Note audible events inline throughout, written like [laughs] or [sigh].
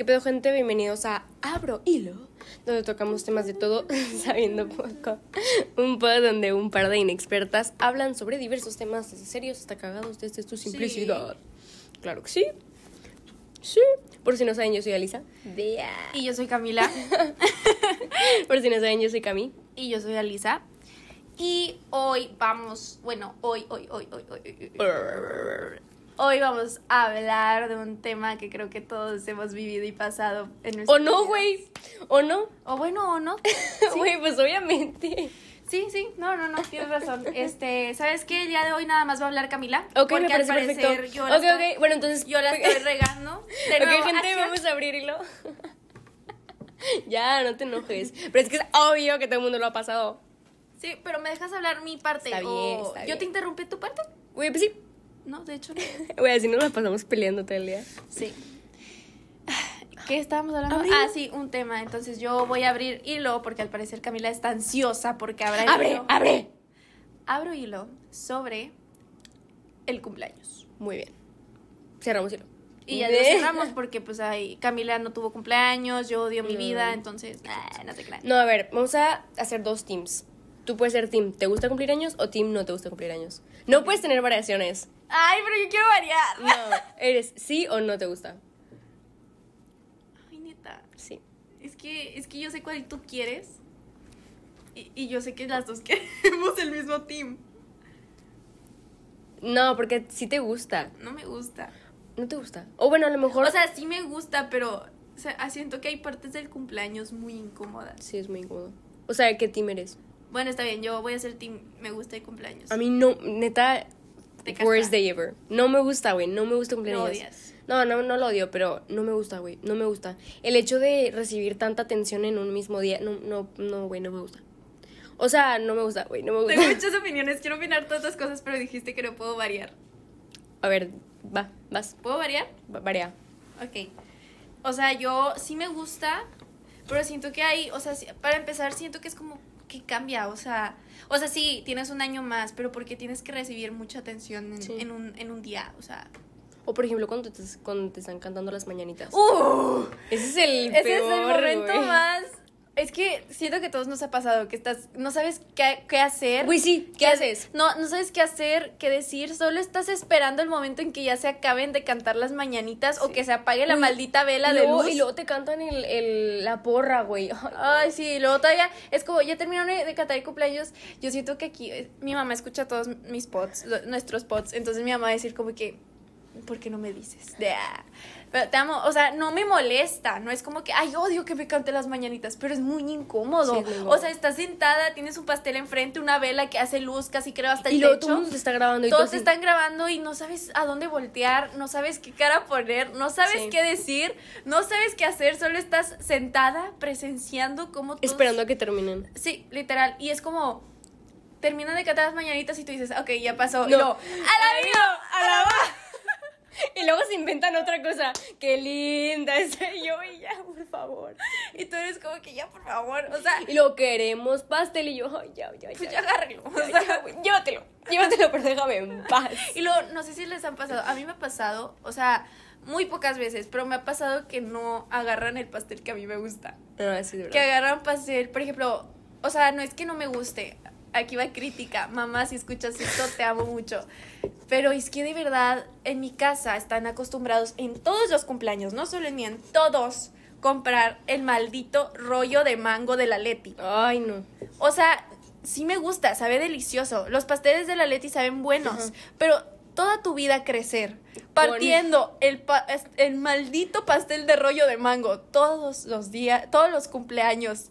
¿Qué pedo gente? Bienvenidos a Abro Hilo, donde tocamos temas de todo sabiendo poco. Un pod donde un par de inexpertas hablan sobre diversos temas desde serios hasta cagados desde tu simplicidad. Claro que sí. Sí. Por si no saben, yo soy Alisa. Yeah. Y yo soy Camila. Por si no saben, yo soy Cami. Y yo soy Alisa. Y hoy vamos, bueno, hoy, hoy, hoy. hoy, hoy, hoy vamos a hablar de un tema que creo que todos hemos vivido y pasado en nuestra ¿O no, güey? ¿O no? O bueno, o no. [laughs] Güey, pues obviamente. Sí, sí, no, no, no, tienes razón. [laughs] Este, ¿sabes qué? El día de hoy nada más va a hablar Camila. Ok, porque me parece al parecer perfecto. yo la ok, estoy- ok. Bueno, entonces. Yo la estoy regando. [laughs] De ok, nuevo, gente, vamos a abrirlo. ya, no te enojes. Pero es que es obvio que todo el mundo lo ha pasado. Sí, pero me dejas hablar mi parte. Está bien, o- está ¿Yo bien. te interrumpí tu parte? Güey, pues sí. No, de hecho no. [laughs] Güey, así nos la pasamos peleando todo el día. Sí. ¿Qué estábamos hablando? Ah, sí, un tema. Entonces yo voy a abrir hilo porque al parecer Camila está ansiosa porque habrá el ¡Abre! hilo. ¡Abre! Abro hilo sobre el cumpleaños. Muy bien. Cerramos hilo. Y ya lo [laughs] cerramos porque pues ahí Camila no tuvo cumpleaños, yo odio mi No. vida, entonces no te creas. No, a ver, vamos a hacer dos teams. Tú puedes ser team ¿te gusta cumplir años? o team no te gusta cumplir años. No puedes tener variaciones. Ay, pero yo quiero variar. No, eres sí o no te gusta. Ay, neta. Sí. Es que, es que yo sé cuál tú quieres. Y, y yo sé que las dos [laughs] queremos el mismo team. No, porque sí te gusta. No me gusta. No te gusta. O bueno, a lo mejor. O sea, sí me gusta, pero o sea, siento que hay partes del cumpleaños muy incómodas. sí, es muy incómodo. O sea, ¿qué team eres? Bueno, está bien, yo voy a ser team me gusta el cumpleaños. A mí no, neta. Worst day ever. No me gusta, güey. No me gusta cumplir Lo años. odias. No, no, no lo odio, pero no me gusta, güey. No me gusta. El hecho de recibir tanta atención en un mismo día, no, no, no, güey, no me gusta. O sea, no me gusta, güey, no me gusta. Tengo muchas opiniones, quiero opinar todas las cosas, pero dijiste que no puedo variar. A ver, va, vas, ¿Puedo variar? va- varía. Ok. O sea, yo sí me gusta, pero siento que hay, o sea, para empezar, siento que es como que cambia, o sea, o sea, sí, tienes un año más, pero porque tienes que recibir mucha atención en, Sí. en un, en un día, o sea. O por ejemplo, cuando te, cuando te están cantando las mañanitas. ¡Uh! Ese es el Ese peor, es el momento más. Es que siento que a todos nos ha pasado que estás, no sabes qué, qué hacer. Güey, sí, ¿qué haces? No, no sabes qué hacer, qué decir, solo estás esperando el momento en que ya se acaben de cantar las mañanitas o que se apague la Uy, maldita vela de luego, luz. Y luego te cantan el, el- la porra, güey. Ay, [laughs] Ay, sí, luego todavía es como ya terminaron de cantar el cumpleaños. Yo siento que aquí eh, mi mamá escucha todos mis pods, nuestros pods. Entonces mi mamá va a decir como que, ¿por qué no me dices? Ah. Pero te amo, o sea, no me molesta, no es como que, ay, odio que me cante las mañanitas, pero es muy incómodo. Sí, o sea, estás sentada, tienes un pastel enfrente, una vela que hace luz, casi creo hasta el y luego techo. todo el mundo te está grabando y Todos así, te están grabando y no sabes a dónde voltear, no sabes qué cara poner, no sabes Sí. qué decir, no sabes qué hacer, solo estás sentada presenciando cómo todos- esperando a que terminen. Sí, literal. Y es como terminan de cantar las mañanitas y tú dices, ok, ya pasó. Y No. luego, ¡Alabino! ¡Alaba! [laughs] Y luego se inventan otra cosa. Qué linda es yo y ya, por favor. Y tú eres como que ya, por favor. O sea, Y luego queremos pastel y yo, ay, ya, ya, pues ya. ya agárrelo. O Ya, sea, ya, llévatelo, llévatelo, pero déjame en paz. Y luego, no sé si les han pasado. A mí me ha pasado, o sea, muy pocas veces, pero me ha pasado que no agarran el pastel que a mí me gusta. Ah, sí, de que agarran pastel, por ejemplo, o sea, no es que no me guste. Aquí va crítica. Mamá, si escuchas esto, te amo mucho. Pero es que de verdad, en mi casa están acostumbrados en todos los cumpleaños, no solo en mí, en todos, comprar el maldito rollo de mango de la Leti. Ay, no. O sea, sí me gusta, sabe delicioso. Los pasteles de la Leti saben buenos, pero toda tu vida crecer partiendo el, pa- el maldito pastel de rollo de mango todos los días, todos los cumpleaños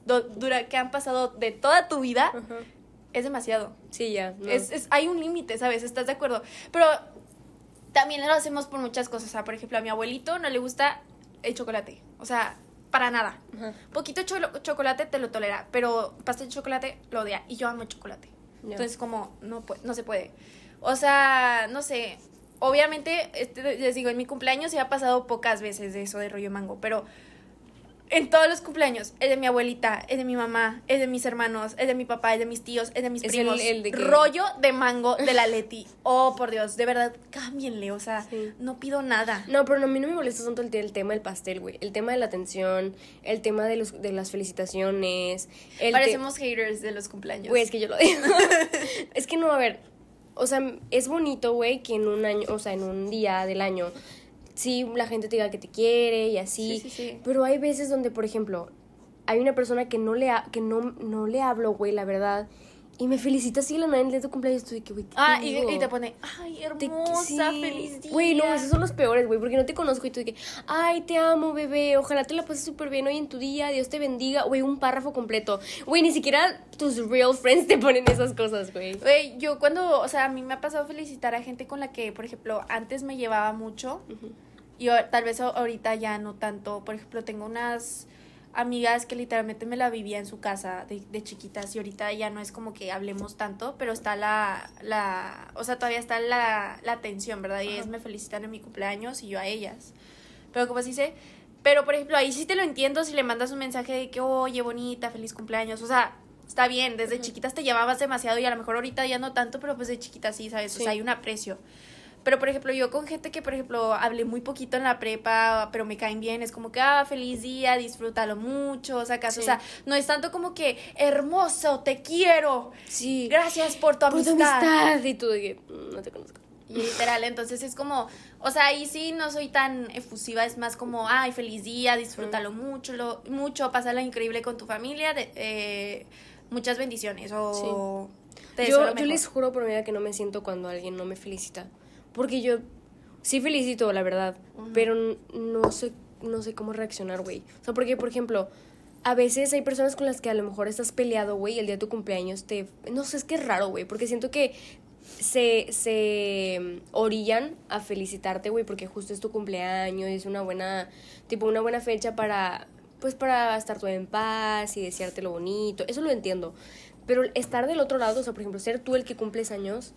que han pasado de toda tu vida. Es demasiado. Sí, ya. no. Es, es- hay un límite, ¿sabes? ¿Estás de acuerdo? Pero también lo hacemos por muchas cosas. O sea, por ejemplo, a mi abuelito no le gusta el chocolate. O sea, para nada. Ajá. Poquito chocolate te lo tolera, pero pastel de chocolate lo odia. Y yo amo el chocolate. Entonces, como, no, no se puede. O sea, no sé. Obviamente, este, les digo, en mi cumpleaños se ha pasado pocas veces de eso de rollo mango, pero en todos los cumpleaños. Es de mi abuelita, es de mi mamá, es de mis hermanos, es de mi papá, es de mis tíos, es de mis Es primos. el- el de Rollo de mango de la Leti. Oh, por Dios, de verdad, cámbienle. O sea, Sí. no pido nada. No, pero no, a mí no me molesta tanto el, el tema del pastel, güey. El tema de la atención, el tema de, los, de las felicitaciones. El Parecemos haters de los cumpleaños. Güey, es que yo lo digo. [laughs] es que no, a ver. O sea, es bonito, güey, que en un año, o sea, en un día del año, sí, la gente te diga que te quiere y así. Sí, sí, sí. Pero hay veces donde, por ejemplo, hay una persona que no le, ha- que no, no le hablo, güey, la verdad. Y me felicita así la nada en el de tu cumpleaños. Tú de que, güey, ¿qué Ah, y, te pone, ay, hermosa, feliz día. Güey, no, esos son los peores, güey, porque no te conozco y tú que, ay, te amo, bebé, ojalá te la pases súper bien hoy en tu día, Dios te bendiga, güey, un párrafo completo. Güey, ni siquiera tus real friends te ponen esas cosas, güey. Güey, yo cuando, o sea, a mí me ha pasado felicitar a gente con la que, por ejemplo, antes me llevaba mucho y tal vez ahorita ya no tanto. Por ejemplo, tengo unas amigas que literalmente me la vivía en su casa de, de chiquitas y ahorita ya no es como que hablemos tanto, pero está la, la, o sea, todavía está la, la atención, ¿verdad? Y ellas me felicitan en mi cumpleaños y yo a ellas. Pero como se dice, pero por ejemplo, ahí sí te lo entiendo si le mandas un mensaje de que, oye, bonita, feliz cumpleaños, o sea, está bien, desde chiquitas te llevabas demasiado y a lo mejor ahorita ya no tanto, pero pues de chiquitas sí, ¿sabes? O sea, hay un aprecio. Pero, por ejemplo, yo con gente que, por ejemplo, hablé muy poquito en la prepa, pero me caen bien, es como que, ah, feliz día, disfrútalo mucho, sacas, Sí. o sea, no es tanto como que, hermoso, te quiero, Sí. gracias por tu Por tu amistad. amistad. Y tú que, "Mm, no te conozco. Y literal, entonces es como, o sea, ahí sí no soy tan efusiva, es más como, ay, feliz día, disfrútalo mucho, lo, mucho, pásalo increíble con tu familia, de, eh, muchas bendiciones, o... te deseo Yo, yo les juro por mi vida que no me siento cuando alguien no me felicita. Porque yo sí felicito, la verdad. Pero no sé, no sé cómo reaccionar, güey. O sea, porque, por ejemplo, a veces hay personas con las que a lo mejor estás peleado, güey, y el día de tu cumpleaños te... No sé, es que es raro, güey. Porque siento que se, se mm, orillan a felicitarte, güey, porque justo es tu cumpleaños y es una buena, tipo, una buena fecha para, pues, para estar todo en paz y desearte lo bonito. Eso lo entiendo. Pero estar del otro lado, o sea, por ejemplo, ser tú el que cumples años,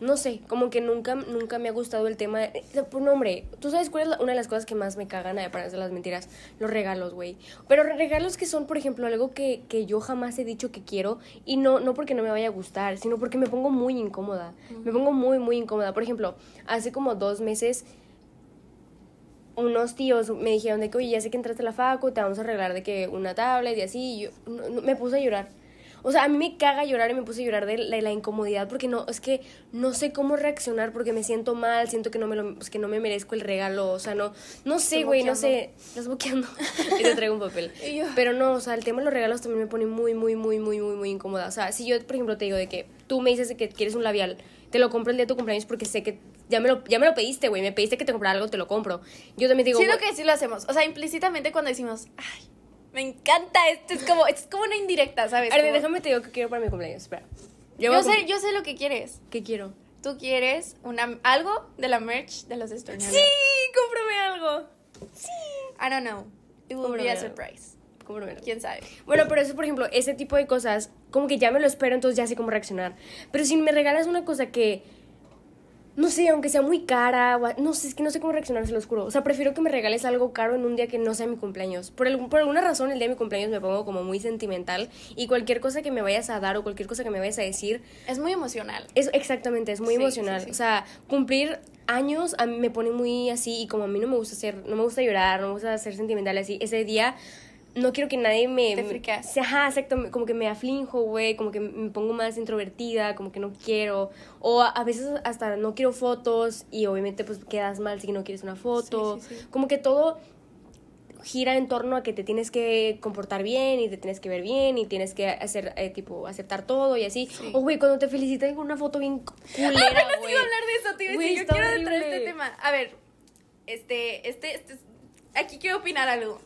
no sé, como que nunca, nunca me ha gustado el tema. de- eh, Pues no, hombre, tú sabes cuál es la- una de las cosas que más me cagan, además de las mentiras, los regalos, güey. Pero regalos que son, por ejemplo, algo que, que yo jamás he dicho que quiero y no, no porque no me vaya a gustar, sino porque me pongo muy incómoda. Me pongo muy, muy incómoda. Por ejemplo, hace como dos meses unos tíos me dijeron de que, oye, ya sé que entraste a la facu, te vamos a arreglar de que una tablet y así, y yo no- no- me puse a llorar. O sea, a mí me caga llorar y me puse a llorar de la, de la incomodidad porque no, es que no sé cómo reaccionar porque me siento mal, siento que no me, lo, pues, que no me merezco el regalo, o sea, no, no sé, güey, no sé, estás boqueando [laughs] y te traigo un papel. Pero no, o sea, el tema de los regalos también me pone muy, muy, muy, muy, muy, muy incómoda. O sea, si yo, por ejemplo, te digo de que tú me dices de que quieres un labial, te lo compro el día de tu cumpleaños porque sé que ya me lo, ya me lo pediste, güey, me pediste que te comprara algo, te lo compro. Yo también digo, Siento que sí lo hacemos. O sea, implícitamente cuando decimos, ay, me encanta esto, es como, esto es como una indirecta, ¿sabes? A ver, Como- déjame te digo que quiero para mi cumpleaños. Espera. Yo, a sé, cum- yo sé lo que quieres. ¿Qué quiero? Tú quieres una, algo de la merch de los estornudos. Sí, cómprame algo. I don't know. It will be Cómprame a algo. surprise. Cómprame algo. ¿Quién sabe? Bueno, pero eso, por ejemplo, ese tipo de cosas, como que ya me lo espero, entonces ya sé cómo reaccionar. Pero si me regalas una cosa que, no sé, aunque sea muy cara, no sé, es que no sé cómo reaccionar, se lo juro. O sea, prefiero que me regales algo caro en un día que no sea mi cumpleaños. Por, algún- por alguna razón, el día de mi cumpleaños me pongo como muy sentimental y cualquier cosa que me vayas a dar o cualquier cosa que me vayas a decir, Es muy emocional. Es exactamente, es muy Sí, emocional. sí, sí. O sea, cumplir años a mí me pone muy así y como a mí no me gusta hacer, no me gusta llorar, no me gusta ser sentimental así, ese día no quiero que nadie me... Te friqueas. Ajá, exacto, como que me aflinjo, güey, como que me pongo más introvertida, como que no quiero, o a, a veces hasta no quiero fotos y obviamente pues quedas mal si no quieres una foto, Sí, sí, sí. como que todo gira en torno a que te tienes que comportar bien y te tienes que ver bien y tienes que hacer eh, tipo aceptar todo y así. Sí. O güey, cuando te felicitan con una foto bien [laughs] culera, Apenas güey. iba a hablar de eso, te iba a Güey, decir, yo quiero entrar a este tema. A ver, este, este, este, aquí quiero opinar algo.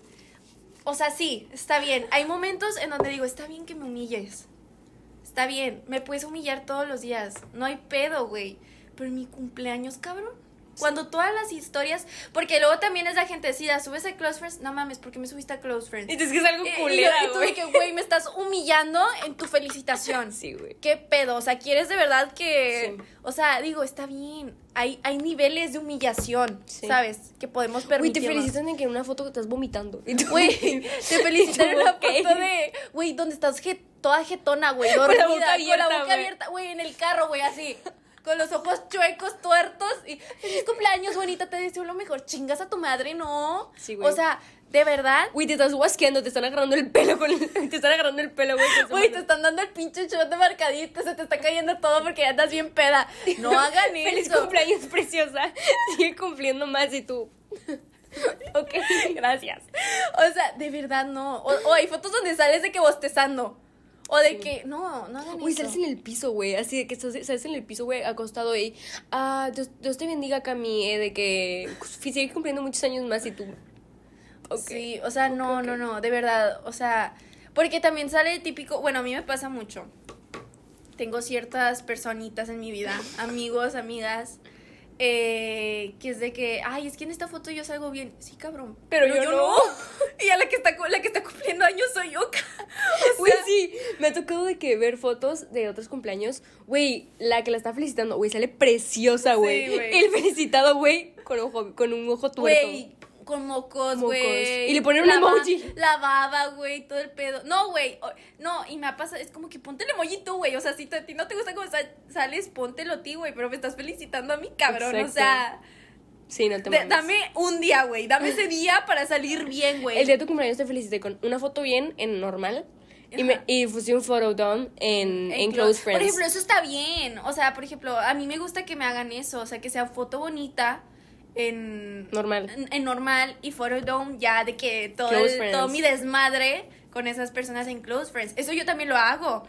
O sea, sí, está bien. Hay momentos en donde digo, está bien que me humilles. Está bien, me puedes humillar todos los días. No hay pedo, güey. Pero en mi cumpleaños, cabrón. Cuando todas las historias, porque luego también es la gente decida, subes a Close Friends, no mames, porque me subiste a Close Friends? Y es que es algo Y- y culera, yo- y tú güey. de que, güey, me estás humillando en tu felicitación. [laughs] Sí, güey. ¿Qué pedo? O sea, ¿quieres de verdad que...? Sí. O sea, digo, está bien. Hay, hay niveles de humillación, Sí. ¿sabes? Que podemos Güey, te permitir. felicitan en que en una foto estás vomitando. Y tú- Güey, [laughs] te felicitan en una foto de... Güey, donde estás toda jetona, güey, [laughs] Con la dormida. boca Con la abierta, boca güey. abierta, güey, en el carro, güey, así. Con los ojos chuecos, tuertos. Y feliz cumpleaños, bonita, te deseo lo mejor. Chingas a tu madre, ¿no? Sí, güey. O sea, de verdad... Güey, te estás guasqueando, te están agarrando el pelo con el- [laughs] Te están agarrando el pelo, güey. Güey, te están dando el pinche shot de marcadito, se te está cayendo todo porque ya andas bien peda. No [laughs] hagan Feliz eso. cumpleaños, preciosa. Sigue cumpliendo más y tú. [laughs] ok, gracias. O sea, de verdad no. O, o hay fotos donde sales de que bostezando. O de que, no, no hagan Güey, eso. sales en el piso, güey. Así de que estás, sales en el piso, güey, acostado y. Ah, Dios, Dios te bendiga, Cami, eh, de que sigue cumpliendo muchos años más y tú. Sí, o sea, no, no, no, de verdad, o sea, porque también sale el típico, bueno, a mí me pasa mucho. Tengo ciertas personitas en mi vida, [laughs] amigos, amigas, eh, que es de que, ay, es que en esta foto yo salgo bien. Sí, cabrón. Pero yo no. Y a la que está la que está cumpliendo años soy yo. [laughs] O Güey, sea, sí, me ha tocado de que ver fotos de otros cumpleaños. Güey, la que la está felicitando, güey, sale preciosa, güey. Sí. El felicitado, güey, con, ojo, con un ojo tuerto. Güey, con mocos, güey. Y le ponen un emoji. La baba, güey, todo el pedo. No, güey. No, y me ha pasado, es como que ponte el emoji tú, güey. O sea, si a ti no te gusta cómo sa- sales, póntelo a ti, güey. Pero me estás felicitando a mí, cabrón. O sea, Sí, no te mames. dame un día, güey. Dame ese día para salir bien, güey. El día de tu cumpleaños te felicité con una foto bien en normal. Y, me, y puse un photodome en, en Close Friends. Por ejemplo, eso está bien. O sea, por ejemplo, a mí me gusta que me hagan eso. O sea, que sea foto bonita en Normal. en, en normal y photodome ya de que todo, el- todo mi desmadre con esas personas en close friends. Eso yo también lo hago.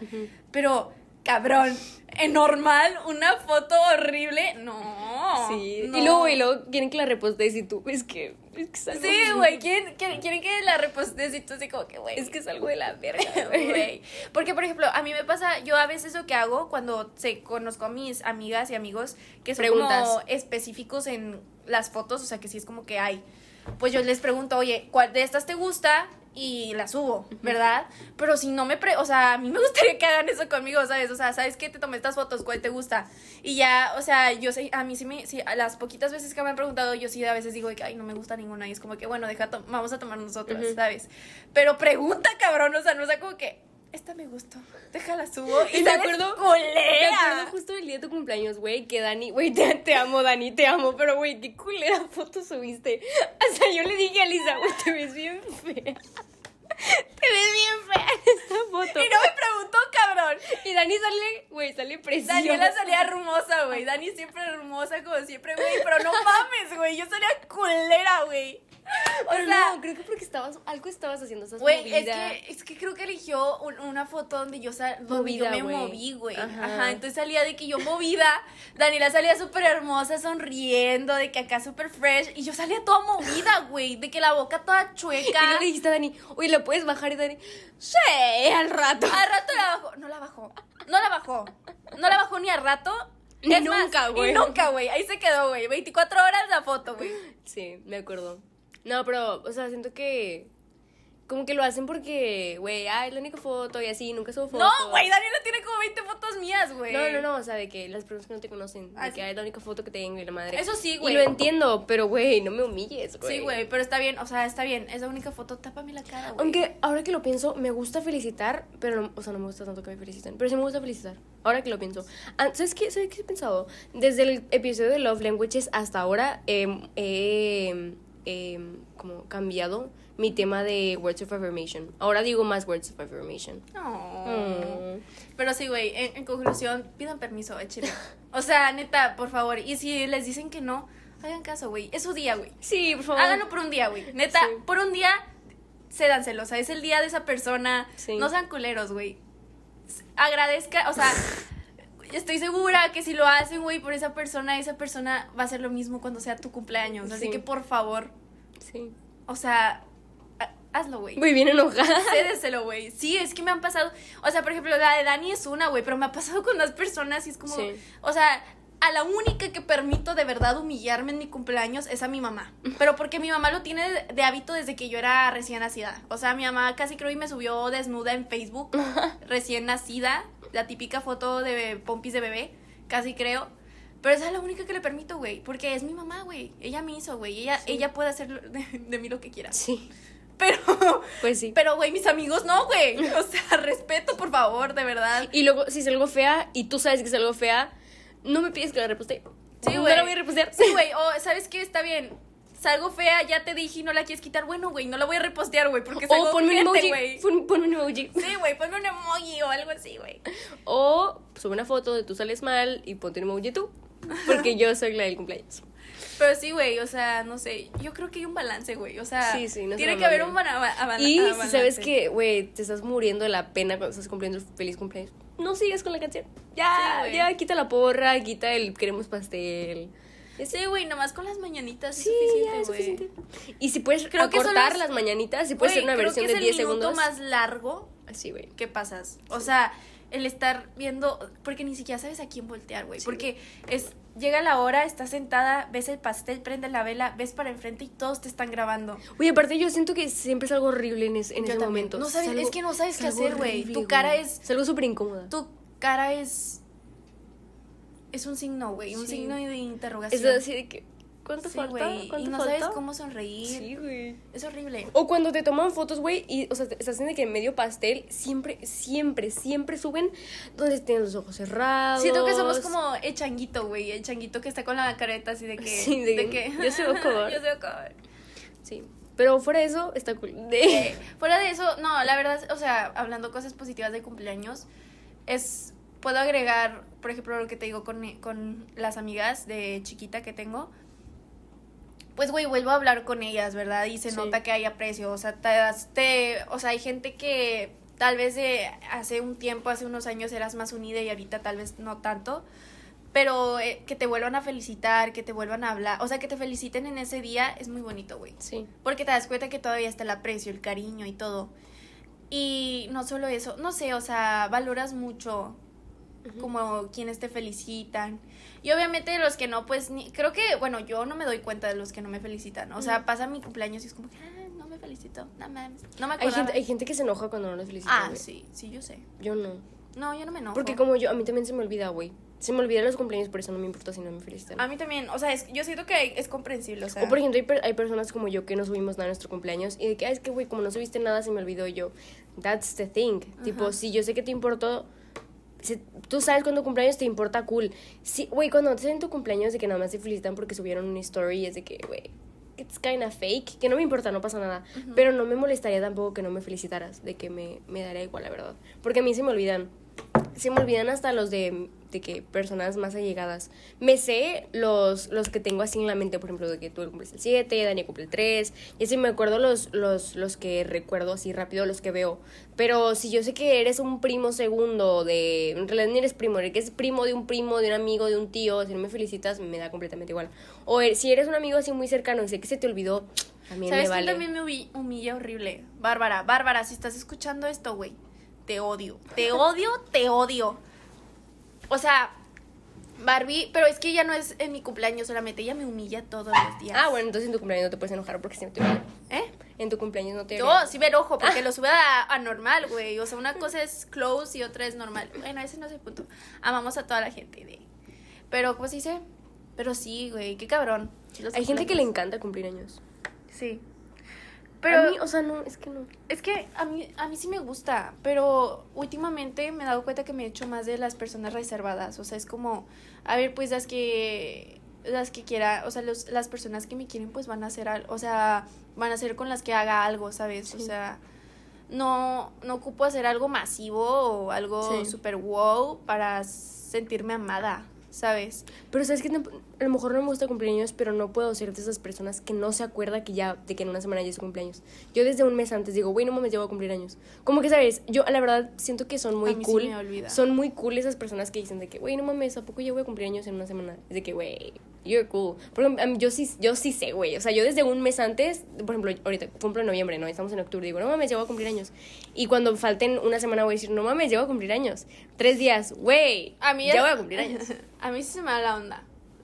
Pero, cabrón, en normal, una foto horrible, no. Sí. no. Y luego, y luego quieren que la repostees y tú, es que, es que Sí, güey, quieren, quieren, quieren que la repostes y tú así como que, güey. Es que es algo de la verga, [laughs] Güey. Porque, por ejemplo, a mí me pasa, yo a veces lo que hago cuando se conozco a mis amigas y amigos que son Preguntas. como específicos en las fotos, o sea, que sí es como que hay. Pues yo les pregunto, oye, ¿cuál de estas te gusta? Y la subo, ¿verdad? Pero si no me pre... O sea, a mí me [laughs] gustaría que hagan eso conmigo, ¿sabes? O sea, ¿sabes qué? Te tomé estas fotos, ¿cuál te gusta? Y ya, o sea, yo sé, a mí sí me... Sí, a las poquitas veces que me han preguntado, yo sí a veces digo que, ay, no me gusta ninguna. Y es como que, bueno, deja, vamos a tomar nosotros. ¿sabes? Pero pregunta, cabrón, o sea, no sea como que, esta me gustó, déjala subo. Y Y me acuerdo, me culera. acuerdo justo del día de tu cumpleaños, güey, que Dani, güey, te, te amo, Dani, te amo, pero, güey, qué culera foto subiste. O sea, yo le dije a Lisa, güey, te ves bien fea. Te ves bien fea en esta foto. Y no me preguntó, cabrón. Y Dani sale, güey, sale preciosa. Daniela salía hermosa, güey. Dani siempre hermosa, como siempre, güey. Pero no mames, güey. Yo salía culera, güey. [laughs] O sea, no, creo que porque estabas, algo estabas haciendo, estás Güey, es que, es que creo que eligió un- una foto donde yo, sal, donde yo Movida, me moví, güey. Ajá. Ajá. entonces salía de que yo movida, Daniela salía súper hermosa, sonriendo, de que acá súper fresh, y yo salía toda movida, güey, de que la boca toda chueca. Y luego le dijiste a Dani, oye, ¿la puedes bajar? Y Dani, sí, al rato. Al rato la bajó, no la bajó, no la bajó, no la bajó ni al rato. Ni Es nunca, güey. Nunca, güey, ahí se quedó, güey, 24 horas la foto, güey. Sí, me acuerdo. No, pero, o sea, siento que. Como que lo hacen porque, güey, ah, es la única foto y así, nunca subo fotos. No, güey, Daniela tiene como 20 fotos mías, güey. No, no, no, o sea, de que las personas que no te conocen, de que ah, es la única foto que tengo y la madre. Eso sí, Y güey. lo entiendo, pero, güey, no me humilles, güey. Sí, güey, pero está bien, o sea, está bien. Es la única foto, tápame la cara, güey. Aunque ahora que lo pienso, me gusta felicitar, pero, no- o sea, no me gusta tanto que me feliciten. Pero sí me gusta felicitar. Ahora que lo pienso. Ah, ¿Sabes qué? ¿Sabes qué he pensado? Desde el episodio de Love Languages hasta ahora he em, como cambiado mi tema de Words of Affirmation. Ahora digo más Words of Affirmation. No. Mm. Pero sí, güey, en, en conclusión, pidan permiso, échale. O sea, neta, por favor. Y si les dicen que no, hagan caso, güey. Es su día, güey. Sí, por favor. Háganlo por un día, güey. Neta, Sí. por un día, cédanselo. O sea, es el día de esa persona. Sí. No sean culeros, güey. Agradezca, o sea, [laughs] estoy segura que si lo hacen, güey, por esa persona, esa persona va a hacer lo mismo cuando sea tu cumpleaños. Así Sí. que, por favor, Sí. o sea, ha- hazlo, güey. Muy bien enojada. Cédeselo, güey. Sí, es que me han pasado. O sea, por ejemplo, la de Dani es una, güey, pero me ha pasado con las personas y es como. Sí. O sea, a la única que permito de verdad humillarme en mi cumpleaños es a mi mamá. Pero porque mi mamá lo tiene de, de hábito desde que yo era recién nacida. O sea, mi mamá casi creo y me subió desnuda en Facebook, [laughs] recién nacida, la típica foto de pompis de bebé, casi creo. Pero esa es la única que le permito, güey, porque es mi mamá, güey. Ella me hizo, güey. Ella, Sí. ella puede hacer de, [laughs] de mí lo que quiera. Sí, Pero, pues sí. pero, güey, mis amigos no, güey. O sea, [laughs] respeto, por favor, de verdad. Y luego, si es algo fea y tú sabes que es algo fea, no me pides que la reposte. Sí, No güey. la voy a repostear. Sí, güey. O, ¿sabes qué? Está bien. Salgo fea, ya te dije y no la quieres quitar. Bueno, güey, no la voy a repostear, güey, porque salgo O ponme un emoji. Pon, pon un emoji. Sí, güey, ponme un emoji o algo así, güey. O sube una foto de tú sales mal y ponte un emoji tú. Porque yo soy la del cumpleaños. Pero sí, güey, o sea, no sé. Yo creo que hay un balance, güey. O sea, Sí, sí, no tiene que haber un bana- a- bala- Y si balance. sabes que, güey, te estás muriendo de la pena cuando estás cumpliendo el feliz cumpleaños, no sigas con la canción. Ya, Sí, ya, quita la porra, quita el queremos pastel. Sí, güey, nomás con las mañanitas Sí, es es suficiente, güey. Y si puedes Creo que acortar los- las mañanitas, si puedes hacer una versión de es 10 el minuto segundos. más largo Así, güey. que pasas. O sea, el estar viendo, porque ni siquiera sabes a quién voltear, güey. Sí, porque es llega la hora, estás sentada, ves el pastel, prende la vela, ves para enfrente y todos te están grabando. Oye, aparte yo siento que siempre es algo horrible en, es- en Yo ese también. momento. No sabes- algo- es que no sabes qué hacer, güey. Tu cara es- Es algo súper incómoda. Tu cara es es un signo, güey, un Sí. signo de interrogación. Es así de que, ¿cuánto Sí, falta? güey, ¿Cuánto y no falta? sabes cómo sonreír. Sí, güey. Es horrible. O cuando te toman fotos, güey, y, o sea, estás en de que en medio pastel, siempre, siempre, siempre suben donde tienen los ojos cerrados. Siento que somos como el changuito, güey, el changuito que está con la careta así de que Sí, de que, yo soy Ocobar. [laughs] yo soy Ocobar. Sí. Pero fuera de eso, está cool. De... Eh, fuera de eso, no, la verdad, o sea, hablando cosas positivas de cumpleaños, es, puedo agregar, por ejemplo, lo que te digo con, con las amigas de chiquita que tengo, pues, güey, vuelvo a hablar con ellas, ¿verdad? Y se Sí. nota que hay aprecio, o sea, te, das- te, o sea, hay gente que tal vez de hace un tiempo, hace unos años eras más unida y ahorita tal vez no tanto, pero eh, que te vuelvan a felicitar, que te vuelvan a hablar, o sea, que te feliciten en ese día es muy bonito, güey. Sí. Porque te das cuenta que todavía está el aprecio, el cariño y todo. Y no solo eso, no sé, o sea, valoras mucho como quienes te felicitan. Y obviamente los que no, pues ni, creo que, bueno, yo no me doy cuenta de los que no me felicitan. O sea, pasa mi cumpleaños y es como que, ah, no me felicito, no mames. No me Hay acuerdo. gente, hay gente que se enoja cuando no les felicitan. Ah, güey. sí, sí, yo sé. Yo no. No, yo no me enojo. Porque como yo, a mí también se me olvida, güey. Se me olvidan los cumpleaños, por eso no me importa si no me felicitan. A mí también, o sea, es, yo siento que es comprensible, o sea. O por ejemplo, hay, per- hay personas como yo que no subimos nada a nuestro cumpleaños y de que, "Ah, es que, güey, como no subiste nada, se me olvidó yo. That's the thing. Tipo, si yo sé que te importó, si tú sabes cuándo cumpleaños te importa cool. Sí, güey, cuando te en tu cumpleaños de que nada más te felicitan porque subieron una story es de que, güey, it's kinda fake, que no me importa, no pasa nada. Pero no me molestaría tampoco que no me felicitaras, de que me, me daría igual, la verdad. Porque a mí se me olvidan. Se me olvidan hasta los de, de que personas más allegadas. Me sé los, los que tengo así en la mente, por ejemplo, de que tú cumples el 7, Dani cumple el 3. Y así me acuerdo los, los, los que recuerdo así rápido, los que veo. Pero si yo sé que eres un primo segundo de... En realidad ni eres primo, eres que es primo de un primo, de un amigo, de un tío. Si no me felicitas, me da completamente igual. O er- si eres un amigo así muy cercano y sé que se te olvidó, también ¿Sabes me vale. también me humi- humilla horrible? Bárbara, Bárbara, si estás escuchando esto, güey, te odio. Te odio, te odio. O sea, Barbie, pero es que ella no es en mi cumpleaños solamente, ella me humilla todos los días. Ah, bueno, entonces en tu cumpleaños no te puedes enojar porque se me te olvidó. ¿Eh? En tu cumpleaños no te Yo sí me enojo porque lo sube a, a normal, güey. O sea, una cosa es close y otra es normal. Bueno, ese no es el punto. Amamos a toda la gente, de... Pero, ¿cómo se dice? Pero sí, güey, qué cabrón. Los Hay gente que le encanta cumplir años. Sí. Pero a mí, o sea, no, es que no. Es que a mí, a mí sí me gusta, pero últimamente me he dado cuenta que me he hecho más de las personas reservadas. O sea, es como, a ver, pues las que, las que quiera, o sea, los, las personas que me quieren, pues van a hacer o sea, van a ser con las que haga algo, ¿sabes? O sea, no, no ocupo hacer algo masivo o algo Sí. super wow para sentirme amada, ¿sabes? Pero sabes que a lo mejor no me gusta cumpleaños, pero no puedo ser de esas personas que no se acuerda que ya, de que en una semana ya es su cumpleaños. Yo desde un mes antes digo, güey, no mames, ya voy a cumplir años. Como que, ¿sabes? Yo, la verdad, siento que son muy A mí sí cool. me olvida. Son muy cool esas personas que dicen de que, güey, no mames, ¿a poco ya voy a cumplir años en una semana? Es de que, güey, You're cool. Por ejemplo, mí- yo sí, yo sí sé, güey. O sea, yo desde un mes antes, por ejemplo, ahorita cumplo en noviembre, ¿no? Estamos en octubre. Digo, no mames, voy a cumplir años. Y cuando falten una semana voy a decir, no mames, voy a cumplir años. Tres días, güey. A mí ya es- voy a cumplir años. [laughs] A mí sí se me da la onda.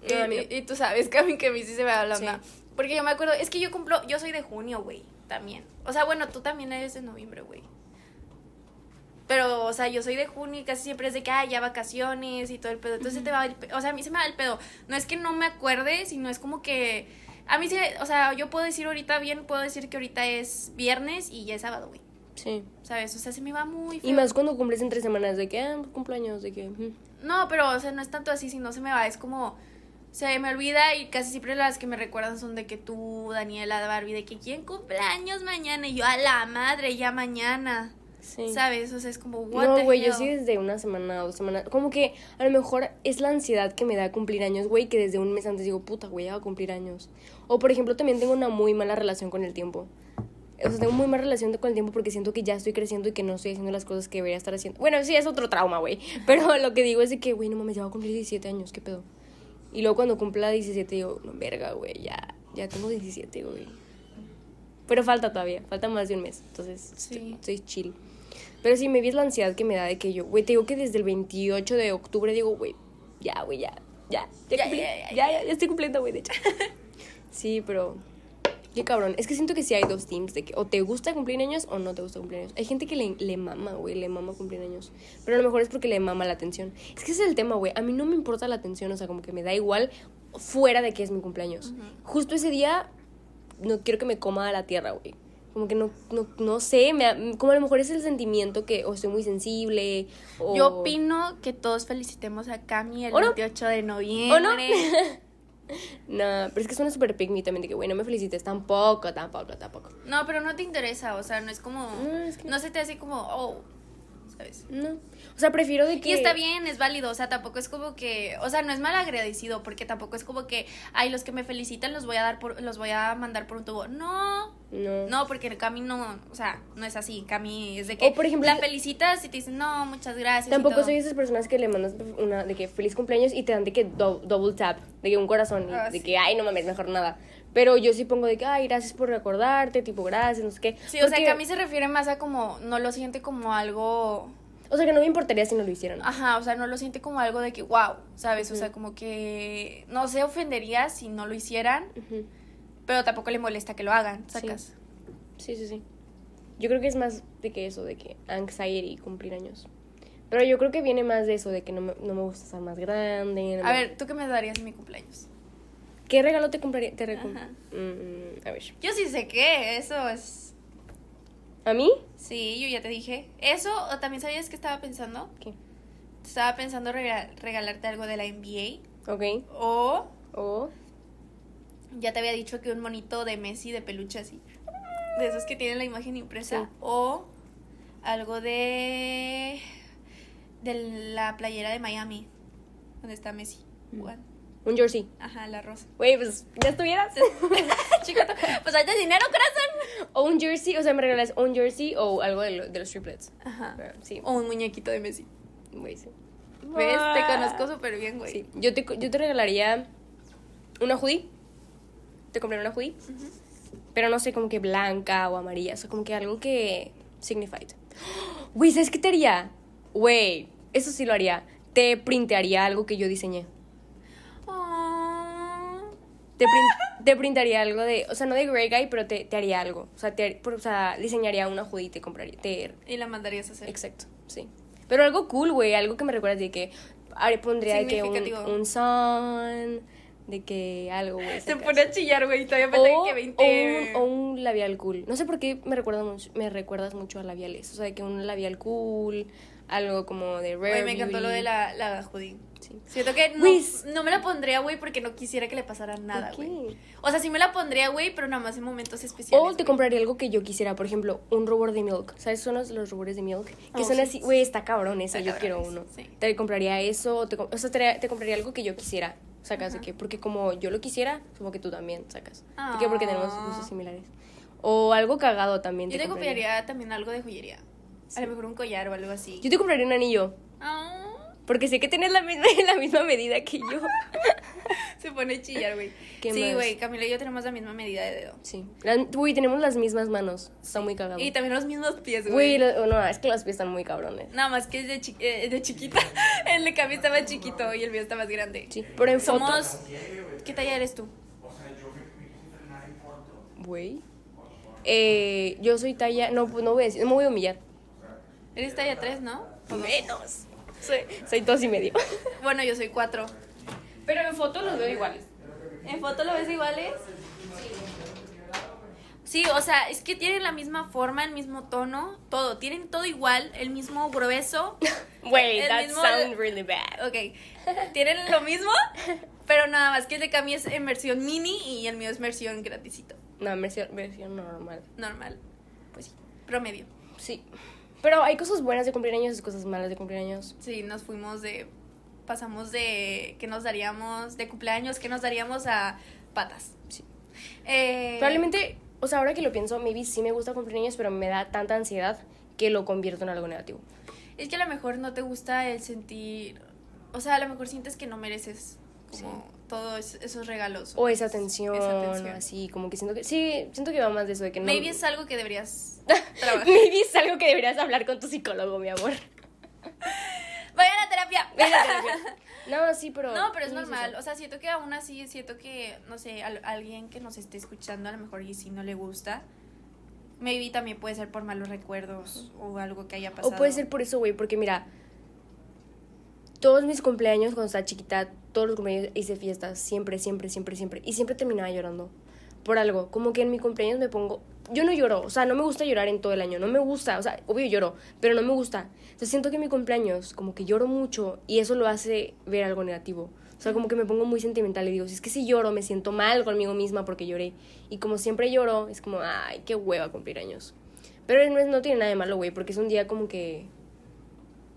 No, y, y- y tú sabes que a mí que a mí sí se me da la Sí. onda. Porque yo me acuerdo, es que yo cumplo, yo soy de junio, güey, también. O sea, bueno, tú también eres de noviembre, güey. Pero, o sea, yo soy de junio y casi siempre es de que, ah, ya vacaciones y todo el pedo. Entonces te va el pe- O sea, a mí se me va el pedo. No es que no me acuerde, sino es como que. A mí sí, o sea, yo puedo decir ahorita bien, puedo decir que ahorita es viernes y ya es sábado, güey. Sí. ¿Sabes? O sea, se me va muy feo. Y más cuando cumples en tres semanas, de que, ah, cumpleaños, de que. No, pero, o sea, no es tanto así, si no se me va, es como, se me olvida y casi siempre las que me recuerdan son de que tú, Daniela, Barbie, de que quién cumpleaños mañana y yo a la madre ya mañana, Sí. ¿sabes? O sea, es como, what No, güey, yo sí desde una semana o dos semanas. Como que a lo mejor es la ansiedad que me da cumplir años, güey, que desde un mes antes digo, puta, güey, ya va a cumplir años. O por ejemplo, también tengo una muy mala relación con el tiempo. O sea, tengo muy mala relación con el tiempo porque siento que ya estoy creciendo y que no estoy haciendo las cosas que debería estar haciendo. Bueno, sí, es otro trauma, güey. [laughs] Pero lo que digo es de que, güey, no mames, ya va a cumplir 17 años, ¿qué pedo? Y luego cuando cumpla 17 digo, no, verga, güey, ya, ya tengo 17, güey. Pero falta todavía, falta más de un mes. Entonces, Sí. estoy, estoy chill. Pero sí, me vi la ansiedad que me da de que yo, güey, te digo que desde el 28 de octubre digo, güey, ya, güey, ya, ya, ya, Ya, cumplí, ya, ya, ya, ya, estoy cumpliendo, güey, de hecho. [laughs] sí, pero, qué cabrón. Es que siento que sí hay dos teams, de que o te gusta cumplir años o no te gusta cumplir años. Hay gente que le, le mama, güey, le mama cumplir años. Pero a lo mejor es porque le mama la atención. Es que ese es el tema, güey. A mí no me importa la atención, o sea, como que me da igual fuera de que es mi cumpleaños. Justo ese día no quiero que me coma la tierra, güey. Como que no, no, no sé, me, como a lo mejor es el sentimiento que o estoy muy sensible o... Yo opino que todos felicitemos a Cami el ¿O no? 28 de noviembre. ¿O no? [laughs] No, pero es que suena súper pick me también de que, güey, no me felicites tampoco, tampoco, tampoco. No, pero no te interesa, o sea, no es como... No, es que- No se te hace como, oh, ¿sabes? No. O sea, prefiero de que... Y está bien, es válido, o sea, tampoco es como que, o sea, no es mal agradecido, porque tampoco es como que, ay, los que me felicitan los voy a dar por, los voy a mandar por un tubo. No, No. no, porque Cami no, o sea, no es así, Cami es de que O, por ejemplo, la felicitas y te dicen, no, muchas gracias. Tampoco soy de esas personas que le mandas una de que feliz cumpleaños y te dan de que do- double tap, de que un corazón, y Ah, de que ay, no mames, mejor nada. Pero yo sí pongo de que ay, gracias por recordarte, tipo, gracias, no sé qué. Sí, o sea, Porque- Cami se refiere más a como, no lo siente como algo, O sea, que no me importaría si no lo hicieran. ajá, o sea, no lo siente como algo de que, wow, ¿sabes? O sea, como que no se ofendería si no lo hicieran, Ujú. Pero tampoco le molesta que lo hagan, sacas. Sí, sí, sí. Yo creo que es más de que eso, de que anxiety, cumplir años. Pero yo creo que viene más de eso, de que no me, no me gusta estar más grande. no A me- ver, ¿tú qué me darías en mi cumpleaños? ¿Qué regalo te compraría? Te recom-. Mm, a ver. Yo sí sé qué, eso es... ¿A mí? Sí, yo ya te dije. Eso, o también sabías que estaba pensando. ¿Qué? Estaba pensando rega- regalarte algo de la NBA. Ok. O O... ya te había dicho que un monito de Messi de peluche así. De esos que tienen la imagen impresa. Sí. O algo de. de la playera de Miami. Donde está Messi. Mm. Un jersey. Ajá, la rosa. Güey, pues ya estuvieras. [laughs] Chiquito. Pues ahí dinero, corazón. o un jersey, o sea, me regalas un jersey o algo de, lo- de los triplets. Ajá. Pero, sí, O un muñequito de Messi. güey, sí. ¿Ves? Te Ah. conozco súper bien, güey. Sí, yo te, yo te regalaría una hoodie. Te compraría una hoodie. Pero no sé, como que blanca o amarilla. O sea, como que algo que signified. Güey, ¿sabes qué te haría? Güey, eso sí lo haría. Te printearía algo que yo diseñé. Oh. Te, te printaría algo de, o sea, no de Grey Guy, pero te, te haría algo. O sea, te, o sea, diseñaría una hoodie y te compraría. Te, Y la mandarías a hacer. exacto, sí. Pero algo cool, güey, algo que me recuerdas de que haré- pondría de que un, un son, de que algo, güey. Se pone a chillar, güey. Todavía falta o, que 20. o un, o un labial cool. No sé por qué me, recuerda mucho, me recuerdas mucho a labiales. O sea, de que un labial cool, algo como de Rare Güey, me encantó lo de la, la hoodie. Sí. Siento que no, Güey, no me la pondría, güey, porque no quisiera que le pasara nada, ¿Por güey. O sea, sí me la pondría, güey, pero nada más en momentos especiales. O te compraría algo que yo quisiera, por ejemplo, un rubor de milk. ¿Sabes? Son los, los rubores de milk. Que Oh, son sí, así, sí, güey, está cabrón ese, yo quiero uno. Te compraría eso, o, te, o sea, te, te compraría algo que yo quisiera. Sacas de que, porque como yo lo quisiera, supongo que tú también sacas. Ah. ¿De qué? Porque tenemos gustos similares. O algo cagado también. Yo te compraría. compraría también algo de joyería. A lo mejor un collar o algo así. Yo te compraría un anillo. Ah. Porque sé que tienes la misma, [laughs] la misma medida que yo. [laughs] Se pone a chillar, güey. ¿Qué Sí, güey, Camila y yo tenemos la misma medida de dedo. Sí. Uy, tenemos las mismas manos. Está muy cagado. Y también los mismos pies, Güey, güey. no, es que los pies están muy cabrones. Nada más que es de, chi- eh, de chiquita. [laughs] El de Cami está más chiquito y el mío está más grande. Sí, pero en foto. Somos. ¿Qué talla eres tú? Güey. Eh, yo soy talla. No, pues no voy a decir. No me voy a humillar. Eres talla 3, ¿no? Menos. Soy, soy dos y medio. [laughs] Bueno, yo soy 4. Pero en foto los veo iguales. ¿En foto lo ves iguales? Sí, o sea, es que tienen la misma forma, el mismo tono, todo. Tienen todo igual, el mismo grueso. [laughs] El that mismo- sounds really bad. Ok. Tienen lo mismo, [laughs] pero nada más que el de Cami es en versión mini y el mío es versión gratisito. No, versión, versión normal. Normal. Pues sí. Promedio. Sí. Pero hay cosas buenas de cumplir años y cosas malas de cumplir años. Sí, nos fuimos de. Pasamos de. que nos daríamos? De cumpleaños, que nos daríamos a patas. Sí. Eh, Probablemente, o sea, ahora que lo pienso, maybe sí me gusta cumplir años, pero me da tanta ansiedad que lo convierto en algo negativo. Es que a lo mejor no te gusta el sentir. O sea, a lo mejor sientes que no mereces como todos esos regalos. O esa tensión, Esa tensión. así, como que siento que. Sí, siento que va más de eso, de que no. Maybe es algo que deberías [laughs] trabajar. Maybe es algo que deberías hablar con tu psicólogo, mi amor. [laughs] Vayan a terapia. [laughs] Ven a terapia. No, sí, pero. No, pero es normal. O sea, siento que aún así, siento que, no sé, al- alguien que nos esté escuchando a lo mejor y si no le gusta, maybe también puede ser por malos recuerdos o algo que haya pasado. O puede ser por eso, güey, porque mira, todos mis cumpleaños cuando estaba chiquita, todos los cumpleaños hice fiestas, siempre, siempre, siempre, siempre. Y siempre terminaba llorando por algo. Como que en mi cumpleaños me pongo... Yo no lloro, o sea, no me gusta llorar en todo el año, no me gusta, o sea, obvio lloro, pero no me gusta. Entonces siento que en mi cumpleaños como que lloro mucho y eso lo hace ver algo negativo. O sea, como que me pongo muy sentimental y digo, si es que si lloro me siento mal conmigo misma porque lloré. Y como siempre lloro, es como, ay, qué hueva cumplir años. Pero no, es- no tiene nada de malo, güey, porque es un día como que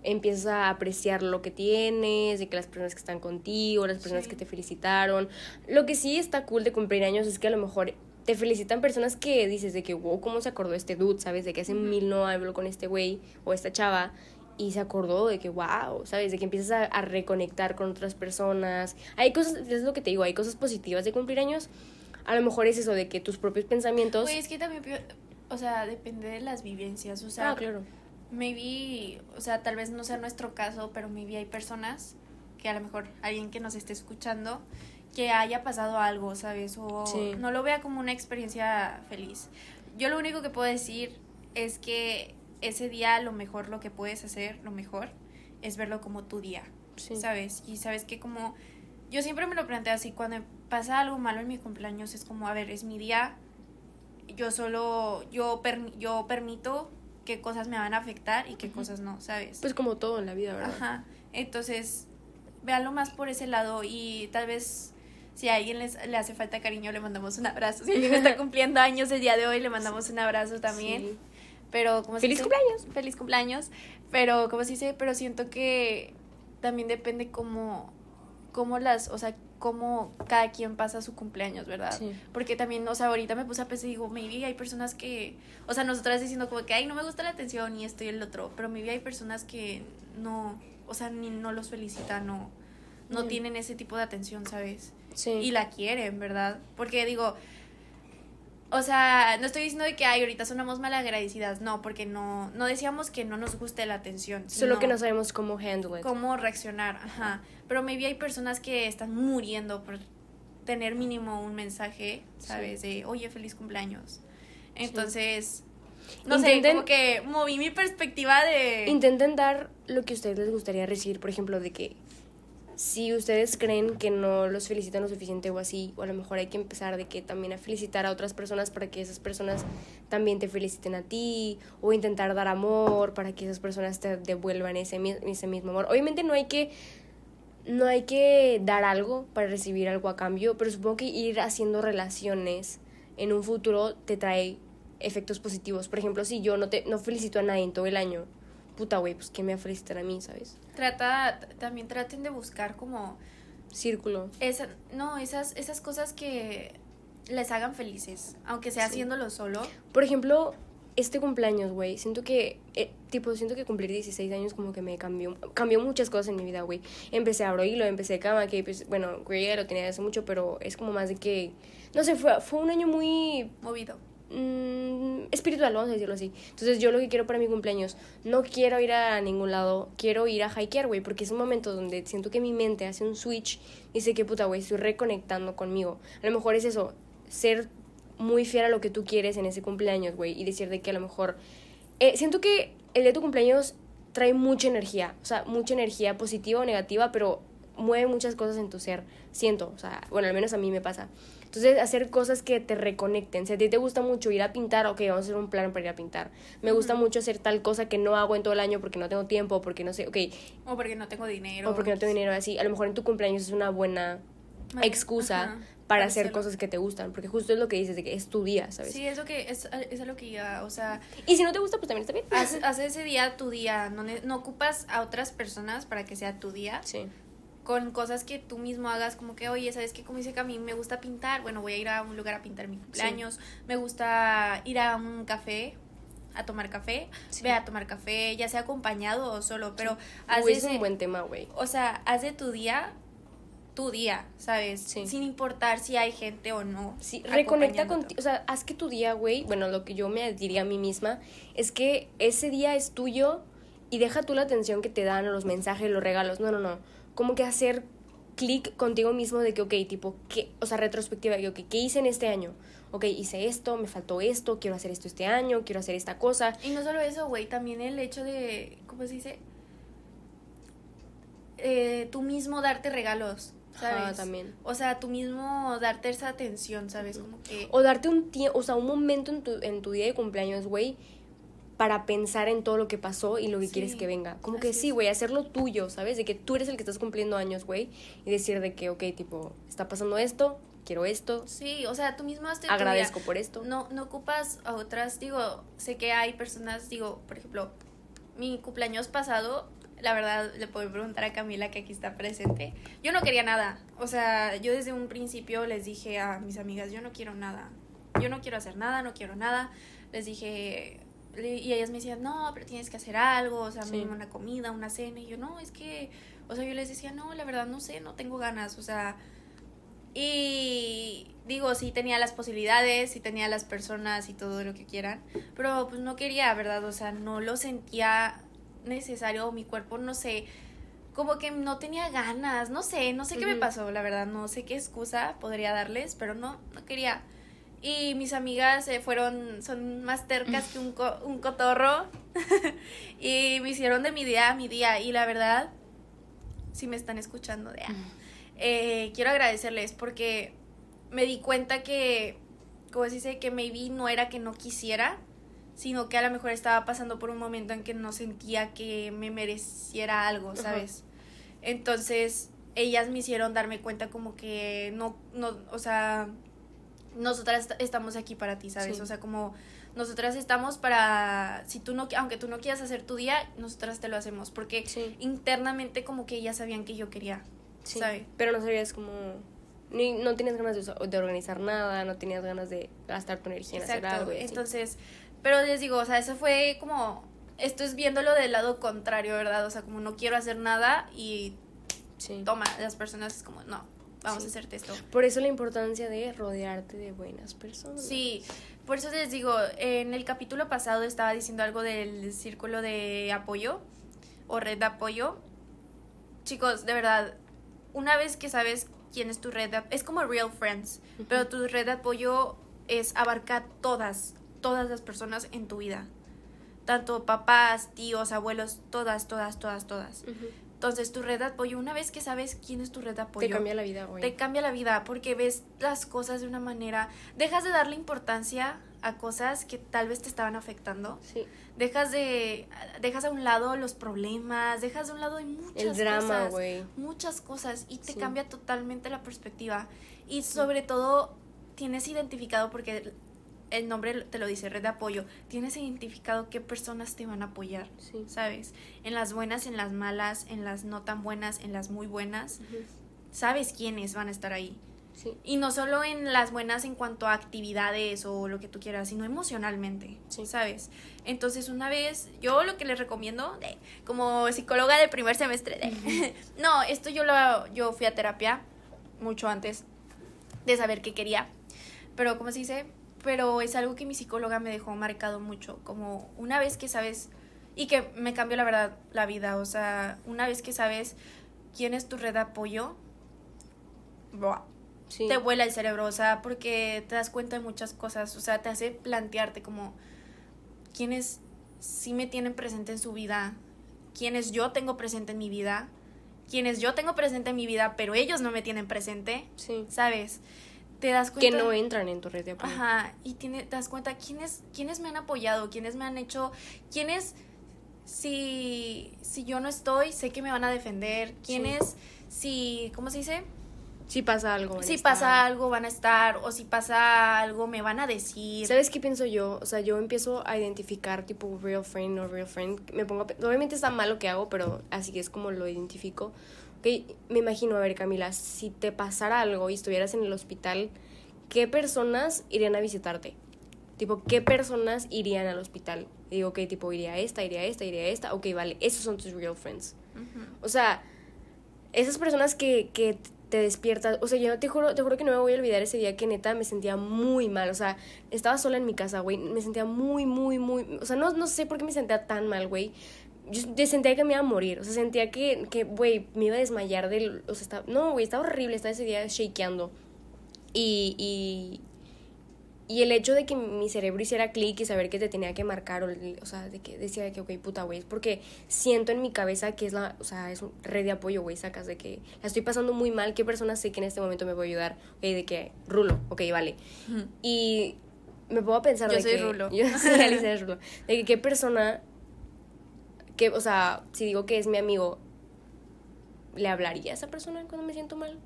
empiezas a apreciar lo que tienes, de que las personas que están contigo, las personas Sí. que te felicitaron. Lo que sí está cool de cumplir años es que a lo mejor te felicitan personas que dices de que, wow, ¿cómo se acordó este dude? ¿Sabes? De que hace mil no hablo con este güey o esta chava. Y se acordó de que, wow, ¿sabes? De que empiezas a, a reconectar con otras personas. Hay cosas, es lo que te digo, hay cosas positivas de cumplir años. A lo mejor es eso de que tus propios pensamientos... Güey, es que también, o sea, depende de las vivencias. O sea, ah, claro. Maybe, o sea, tal vez no sea nuestro caso, pero maybe hay personas que a lo mejor alguien que nos esté escuchando que haya pasado algo, ¿sabes? O Sí. no lo vea como una experiencia feliz. Yo lo único que puedo decir es que ese día lo mejor, lo que puedes hacer, lo mejor, es verlo como tu día, Sí. ¿sabes? Y sabes que como yo siempre me lo planteo así, cuando pasa algo malo en mi cumpleaños es como, a ver, es mi día, yo solo, yo, per- yo permito qué cosas me van a afectar y qué cosas no, ¿sabes? Pues como todo en la vida, ¿verdad? Ajá, entonces, véanlo más por ese lado y tal vez si a alguien les, le hace falta cariño le mandamos un abrazo. Si alguien está [laughs] cumpliendo años el día de hoy le mandamos un abrazo también. Sí. Pero como se ¡Feliz dice- cumpleaños! Feliz cumpleaños. Pero como se dice, pero siento que también depende cómo, cómo las, o sea, cómo cada quien pasa su cumpleaños, ¿verdad? Sí. Porque también, o sea, ahorita me puse a pensar y digo, maybe hay personas que, o sea, nosotras diciendo como que, ay, no me gusta la atención y esto y el otro, pero maybe hay personas que no, o sea, ni no los felicitan o no tienen ese tipo de atención, ¿sabes? Sí. y la quieren, ¿verdad? Porque digo, o sea, no estoy diciendo de que ay, ahorita sonamos malagradecidas, no, porque no, no decíamos que no nos guste la atención. Solo que no sabemos cómo handle it. cómo reaccionar, ajá. Pero maybe hay personas que están muriendo por tener mínimo un mensaje, ¿sabes? De, oye, feliz cumpleaños. Entonces, no sé, Intenten- como que moví mi perspectiva de... Intenten dar lo que a ustedes les gustaría recibir, por ejemplo, de que si ustedes creen que no los felicitan lo suficiente o así, o a lo mejor hay que empezar de que también a felicitar a otras personas para que esas personas también te feliciten a ti, o intentar dar amor para que esas personas te devuelvan ese, ese mismo amor. Obviamente no hay que no hay que dar algo para recibir algo a cambio, pero supongo que ir haciendo relaciones en un futuro te trae efectos positivos. Por ejemplo, si yo no te no felicito a nadie en todo el año, puta güey, pues que me va a felicitar a mí, ¿sabes? Trata, también traten de buscar como... Círculo. Esa, no, esas, esas cosas que les hagan felices, aunque sea Sí. haciéndolo solo. Por ejemplo, este cumpleaños, güey, siento que, eh, tipo, siento que cumplir 16 años como que me cambió, cambió muchas cosas en mi vida, güey. Empecé a abro hilo, empecé cama, que pues, bueno, güey, ya lo tenía hace mucho, pero es como más de que, no sé, fue, fue un año muy Movido. Mm, espiritual, vamos a decirlo así. Entonces yo lo que quiero para mi cumpleaños, no quiero ir a ningún lado, quiero ir a hikear, güey, porque es un momento donde siento que mi mente hace un switch, dice que puta, güey, estoy reconectando conmigo. A lo mejor es eso, ser muy fiel a lo que tú quieres en ese cumpleaños, güey, y decir de que a lo mejor... eh, siento que el de tu cumpleaños trae mucha energía, o sea, mucha energía positiva o negativa, pero mueve muchas cosas en tu ser, siento, o sea, bueno, al menos a mí me pasa. Entonces, hacer cosas que te reconecten. Si a ti te gusta mucho ir a pintar, ok, vamos a hacer un plan para ir a pintar. Me gusta mucho hacer tal cosa que no hago en todo el año porque no tengo tiempo, porque no sé, ok, O porque no tengo dinero. o porque no tengo dinero así. A lo mejor en tu cumpleaños es una buena Vale, excusa ajá, para hacer cosas que te gustan, porque justo es lo que dices, de que es tu día, ¿sabes? Sí, es lo que, es, es lo que iba, o sea, Y si no te gusta, pues también está bien. haz, haz ese día tu día, no, no ocupas a otras personas para que sea tu día, Sí. Con cosas que tú mismo hagas, como que, oye, ¿sabes qué? Como dice que a mí me gusta pintar, bueno, voy a ir a un lugar a pintar mi cumpleaños, me gusta ir a un café, a tomar café, Sí. ve a tomar café, ya sea acompañado o solo, pero haz Uy, es un buen tema, güey. o sea, haz de tu día tu día, ¿sabes? Sí. Sin importar si hay gente o no. Sí, reconecta contigo, o sea, haz que tu día, güey, bueno, lo que yo me diría a mí misma es que ese día es tuyo y deja tú la atención que te dan los mensajes, los regalos, no, no, no, como que hacer clic contigo mismo de que, ok, tipo, ¿qué? o sea, retrospectiva, de que, ok, ¿qué hice en este año? Ok, hice esto, me faltó esto, quiero hacer esto este año, quiero hacer esta cosa. Y no solo eso, güey, también el hecho de, ¿cómo se dice? Eh, tú mismo darte regalos, ¿sabes? Ajá, también. O sea, tú mismo darte esa atención, ¿sabes? Como que... O darte un tiempo, o sea, un momento en tu, en tu día de cumpleaños, güey, para pensar en todo lo que pasó y lo que Sí, quieres que venga. Como que sí, güey, hacerlo tuyo, ¿sabes? De que tú eres el que estás cumpliendo años, güey, y decir de que, ok, tipo, está pasando esto, quiero esto, Sí, o sea, tú mismo hazte tu día. agradezco por esto. No, no ocupas a otras, digo, sé que hay personas, digo, por ejemplo, mi cumpleaños pasado, la verdad, le puedo preguntar a Camila que aquí está presente. Yo no quería nada. O sea, yo desde un principio les dije a mis amigas, yo no quiero nada. Yo no quiero hacer nada, no quiero nada. Les dije, y ellas me decían, no, pero tienes que hacer algo, o sea, Sí. mínimo una comida, una cena. Y yo, no, es que, o sea, yo les decía, no, la verdad, no sé, no tengo ganas, o sea, y digo, sí tenía las posibilidades, sí tenía las personas y todo lo que quieran, pero pues no quería, ¿verdad? O sea, no lo sentía necesario, mi cuerpo, no sé, como que no tenía ganas, no sé, no sé qué me pasó, la verdad, no sé qué excusa podría darles, pero no, no quería. Y mis amigas eh, fueron, son más tercas que un, co- un cotorro [laughs] y me hicieron de mi día a mi día y la verdad, si me están escuchando, de, ah, eh, quiero agradecerles porque me di cuenta que, como se dice, que maybe no era que no quisiera, sino que a lo mejor estaba pasando por un momento en que no sentía que me mereciera algo. ¿sabes? Entonces, ellas me hicieron darme cuenta como que no, no, o sea, nosotras est- estamos aquí para ti, ¿sabes? Sí. O sea, como nosotras estamos para, si tú no, aunque tú no quieras hacer tu día, nosotras te lo hacemos, porque Sí, internamente como que ellas sabían que yo quería, sí. ¿sabe? Pero no sabías como... Ni, no tenías ganas de, organizar nada, no tenías ganas de gastar tu energía en hacer algo. y así. Entonces, pero les digo, o sea, eso fue como, esto es viéndolo del lado contrario, ¿verdad? O sea, como no quiero hacer nada y sí. toma, las personas es como, no, vamos Sí. a hacerte esto. Por eso la importancia de rodearte de buenas personas. Sí, por eso les digo, en el capítulo pasado estaba diciendo algo del círculo de apoyo o red de apoyo. Chicos, de verdad, una vez que sabes quién es tu red de es como real friends, Ujú. pero tu red de apoyo es abarcar todas, todas las personas en tu vida. Tanto papás, tíos, abuelos, todas, todas, todas, todas. Ujú. Entonces, tu red de apoyo, una vez que sabes quién es tu red de apoyo, Te cambia la vida, güey. te cambia la vida porque ves las cosas de una manera, dejas de darle importancia a cosas que tal vez te estaban afectando, Sí. dejas de dejas a un lado los problemas, dejas de un lado muchas El drama, güey. muchas cosas y te Sí. cambia totalmente la perspectiva y sobre todo tienes identificado porque el- nombre te lo dice, red de apoyo, tienes identificado qué personas te van a apoyar. Sí. ¿Sabes? En las buenas, en las malas, en las no tan buenas, en las muy buenas sabes quiénes van a estar ahí. Sí. Y no solo en las buenas en cuanto a actividades o lo que tú quieras, sino emocionalmente, Sí. ¿sabes? Entonces, una vez, yo lo que les recomiendo, de, como psicóloga de primer semestre, de, [laughs] no, esto yo, lo, yo fui a terapia mucho antes de saber qué quería, pero, ¿cómo se dice? Pero es algo que mi psicóloga me dejó marcado mucho, como una vez que sabes, y que me cambió la verdad la vida, o sea, una vez que sabes quién es tu red de apoyo, buah, Sí. te vuela el cerebro, o sea, porque te das cuenta de muchas cosas, o sea, te hace plantearte como quiénes sí me tienen presente en su vida, quiénes yo tengo presente en mi vida, quiénes yo tengo presente en mi vida, pero ellos no me tienen presente, Sí. ¿sabes? Te das Que cuenta no entran en tu red de apoyo. Ajá, y tiene, te das cuenta quiénes, quiénes me han apoyado, quiénes me han hecho, quiénes, si, si yo no estoy, sé que me van a defender, quiénes, si, ¿cómo se dice? Si pasa algo. Si estar. pasa algo van a estar, o si pasa algo me van a decir. ¿Sabes qué pienso yo? O sea, yo empiezo a identificar tipo real friend, no real friend. Me pongo Obviamente está mal lo que hago, pero así que es como lo identifico. Ok, me imagino, a ver, Camila, si te pasara algo y estuvieras en el hospital, ¿qué personas irían a visitarte? Tipo, ¿qué personas irían al hospital? Y digo, ok, tipo, iría esta, iría esta, iría esta. Ok, vale, esos son tus real friends. O sea, esas personas que, que te despiertas, o sea, yo te juro, te juro que no me voy a olvidar ese día que neta me sentía muy mal, o sea, estaba sola en mi casa, güey, me sentía muy, muy, muy, o sea, no, no sé por qué me sentía tan mal, güey. Yo sentía que me iba a morir, o sea, sentía que, que, güey, me iba a desmayar del, o sea, estaba, no, güey, estaba horrible, estaba ese día shakeando. Y, y, y el hecho de que mi cerebro hiciera clic y saber que te tenía que marcar, o, o sea, de que decía que, ok, puta, güey, es porque siento en mi cabeza que es la, o sea, es un red de apoyo, güey, sacas de que la estoy pasando muy mal, qué persona sé que en este momento me puede ayudar, ok, de que, Rulo, ok, vale. Y me puedo pensar Yo de soy que... Rulo. [laughs] Yo sí, Alicia Rulo. De que qué persona, que, o sea, si digo que es mi amigo, ¿le hablaría a esa persona cuando me siento mal?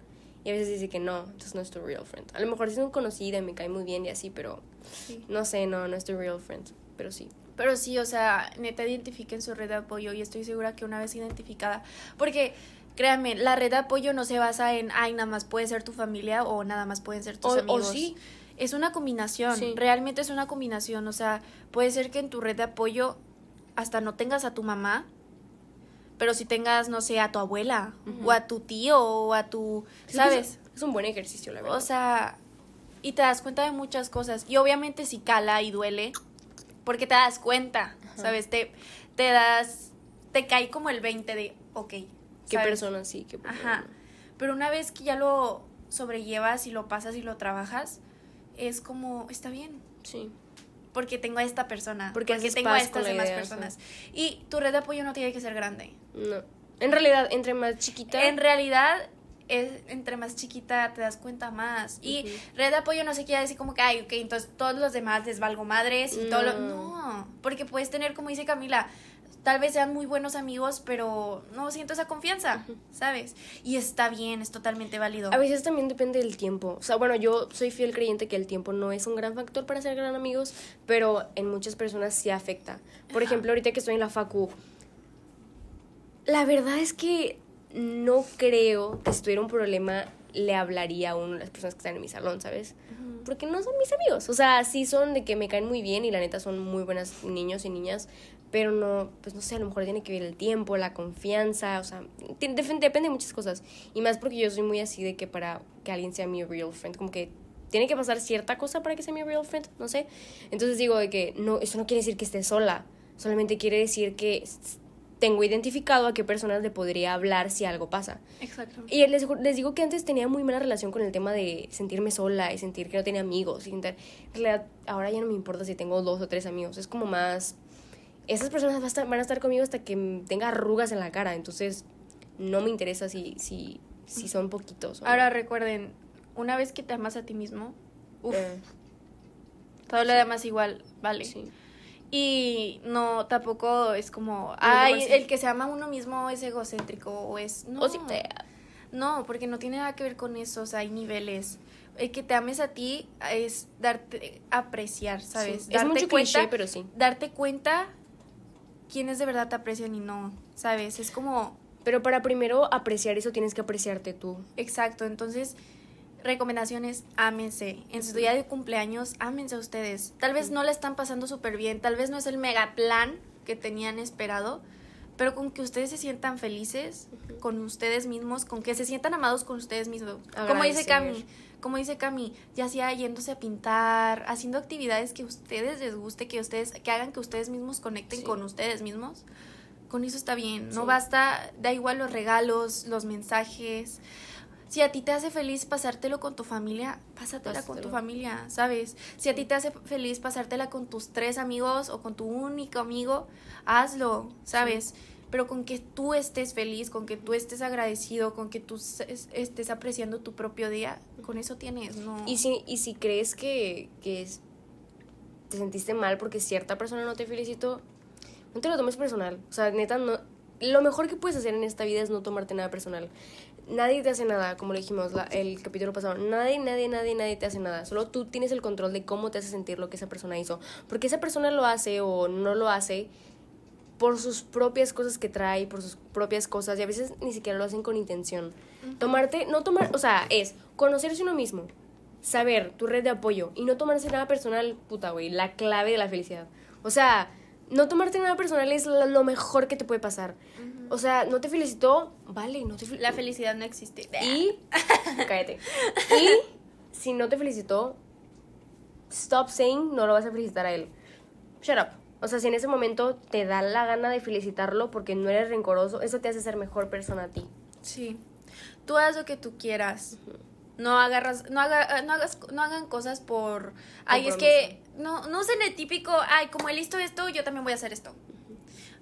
Y a veces dice que no, entonces no es tu real friend. A lo mejor es un conocida y me cae muy bien y así, pero Sí. no sé, no, no es tu real friend. Pero sí. Pero sí, o sea, neta identifiquen su red de apoyo y estoy segura que una vez identificada, porque créanme, la red de apoyo no se basa en, ay, nada más puede ser tu familia o nada más pueden ser tus O- o amigos. sí. Es una combinación, Sí. realmente es una combinación, o sea, puede ser que en tu red de apoyo hasta no tengas a tu mamá, pero si tengas, no sé, a tu abuela o a tu tío o a tu, ¿sabes? Es, un buen ejercicio, la verdad. O sea, y te das cuenta de muchas cosas. Y obviamente si cala y duele, porque te das cuenta. ¿sabes? Te, te das, te cae como el 20 de, ok. qué persona sí, qué persona Ajá. Pero una vez que ya lo sobrellevas y lo pasas y lo trabajas, es como, está bien. Sí. Porque tengo a esta persona. Porque Porque, tengo a estas demás idea, personas. Y tu red de apoyo no tiene que ser grande. No. En realidad, entre más chiquita. En realidad, es, entre más chiquita te das cuenta más. Y red de apoyo no se quiere decir como que, ay, ok, entonces todos los demás les valgo madres y todo lo... No, porque puedes tener, como dice Camila, tal vez sean muy buenos amigos, pero no siento esa confianza, ¿sabes? Y está bien, es totalmente válido. A veces también depende del tiempo. O sea, bueno, yo soy fiel creyente que el tiempo no es un gran factor para ser gran amigos, pero en muchas personas sí afecta. Por ejemplo, ahorita que estoy en la facu, la verdad es que no creo que si tuviera un problema le hablaría a una de las personas que están en mi salón, ¿sabes? Porque no son mis amigos. O sea, sí son de que me caen muy bien y la neta son muy buenos niños y niñas, pero no, pues no sé, a lo mejor tiene que ver el tiempo, la confianza, o sea, ti- def- depende de muchas cosas. Y más porque yo soy muy así de que para que alguien sea mi real friend, como que tiene que pasar cierta cosa para que sea mi real friend, no sé. Entonces digo de que no, eso no quiere decir que esté sola, solamente quiere decir que tengo identificado a qué personas le podría hablar si algo pasa. Exacto. Y les, les digo que antes tenía muy mala relación con el tema de sentirme sola y sentir que no tenía amigos. Y en realidad, ahora ya no me importa si tengo dos o tres amigos. Es como más... Esas personas van a estar, van a estar conmigo hasta que tenga arrugas en la cara. Entonces, no me interesa si, si, si son poquitos. no. Ahora recuerden, una vez que te amas a ti mismo, uf, Eh, todo lo demás igual, vale. sí. Y no, tampoco es como, ay, el que se ama a uno mismo es egocéntrico o es... No, O si te- no, porque no tiene nada que ver con eso, o sea, hay niveles. El que te ames a ti es darte, apreciar, ¿sabes? sí. Es mucho cliché, pero sí. Darte cuenta quiénes de verdad te aprecian y no, ¿sabes? Es como, Pero para primero apreciar eso tienes que apreciarte tú. exacto, entonces recomendaciones, ámense. En su día de cumpleaños, ámense a ustedes. Tal vez no le están pasando súper bien, tal vez no es el mega plan que tenían esperado, pero con que ustedes se sientan felices con ustedes mismos, con que se sientan amados con ustedes mismos. Como dice. Cami, como dice Cami, ya sea yéndose a pintar, haciendo actividades que a ustedes les guste, que ustedes, que hagan que ustedes mismos conecten Sí. con ustedes mismos. Con eso está bien. No Sí. basta, da igual los regalos, los mensajes. Si a ti te hace feliz pasártelo con tu familia, pásatela con tu familia, ¿sabes? Si a ti te hace feliz pasártela con tus tres amigos o con tu único amigo, hazlo, ¿sabes? Pero con que tú estés feliz, con que tú estés agradecido, con que tú es- estés apreciando tu propio día, con eso tienes, ¿no? Y si, y si crees que, que es- te sentiste mal porque cierta persona no te felicitó, no te lo tomes personal. O sea, neta, no. Lo mejor que puedes hacer en esta vida es no tomarte nada personal. Nadie te hace nada, como le dijimos la- el capítulo pasado. Nadie, nadie, nadie, nadie te hace nada. Solo tú tienes el control de cómo te hace sentir lo que esa persona hizo. Porque esa persona lo hace o no lo hace por sus propias cosas que trae, por sus propias cosas, y a veces ni siquiera lo hacen con intención. Tomarte, no tomar, o sea, es conocerse uno mismo, saber tu red de apoyo y no tomarse nada personal, puta, güey, la clave de la felicidad. O sea, no tomarte nada personal es lo mejor que te puede pasar. O sea, no te felicitó, vale, no te felicitó. La felicidad no existe. Y, [laughs] cállate. [laughs] Y si no te felicitó, stop saying no lo vas a felicitar a él. Shut up. O sea, si en ese momento te da la gana de felicitarlo porque no eres rencoroso, eso te hace ser mejor persona a ti. Sí. Tú haz lo que tú quieras. No agarras, no, haga- no hagas, no hagan cosas por, ay, es que, no, no usen el típico, ay, como él hizo esto, yo también voy a hacer esto.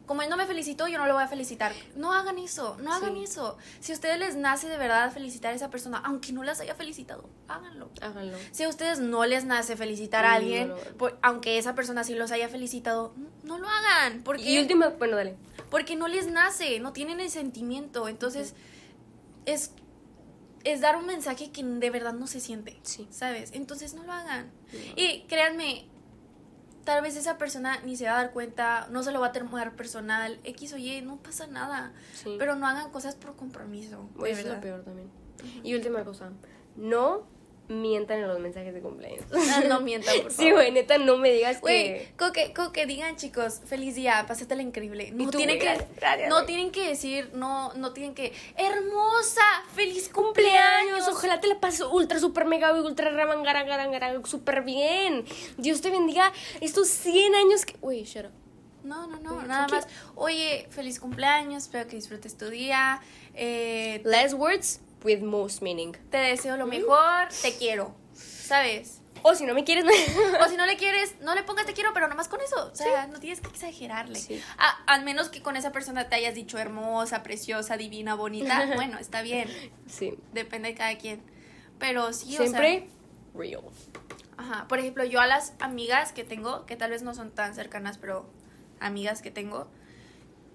Como él no me felicitó, yo no lo voy a felicitar. No hagan eso, no hagan Sí. eso. Si a ustedes les nace de verdad felicitar a esa persona, aunque no las haya felicitado, háganlo. Háganlo. Si a ustedes no les nace felicitar a No alguien, por- aunque esa persona sí los haya felicitado, no lo hagan. Porque Y última, bueno, dale. porque no les nace, no tienen el sentimiento. Entonces, es, es dar un mensaje que de verdad no se siente, Sí. ¿sabes? Entonces no lo hagan. No. Y créanme, tal vez esa persona ni se va a dar cuenta, no se lo va a tomar personal, X o Y, no pasa nada. Sí. Pero no hagan cosas por compromiso, eso es lo peor también. Y última cosa, no mientan en los mensajes de cumpleaños. Ah, no [laughs] mientan, por Sí, favor. güey, neta, no me digas que... con que, con que digan chicos, feliz día, pásatela increíble. No tú, tienen que, gracias, no tienen que decir, no, no tienen que, hermosa, feliz cumpleaños. Ojalá te la pases ultra, super mega, ultra ramangara, super bien. Dios te bendiga estos 100 años que... Uy, shut up. No, no, no, nada ¿qué- más. Oye, feliz cumpleaños, espero que disfrutes tu día. eh, Less words with most meaning. te deseo lo mejor, te quiero, ¿sabes? O si no me quieres... [laughs] O si no le quieres, no le pongas te quiero, pero nomás con eso. O sea, no tienes que exagerarle. Sí. A- al menos que con esa persona te hayas dicho hermosa, preciosa, divina, bonita. [laughs] bueno, está bien. sí. Depende de cada quien. Pero sí, Siempre real. o sea. Ajá. Por ejemplo, yo a las amigas que tengo, que tal vez no son tan cercanas, pero amigas que tengo,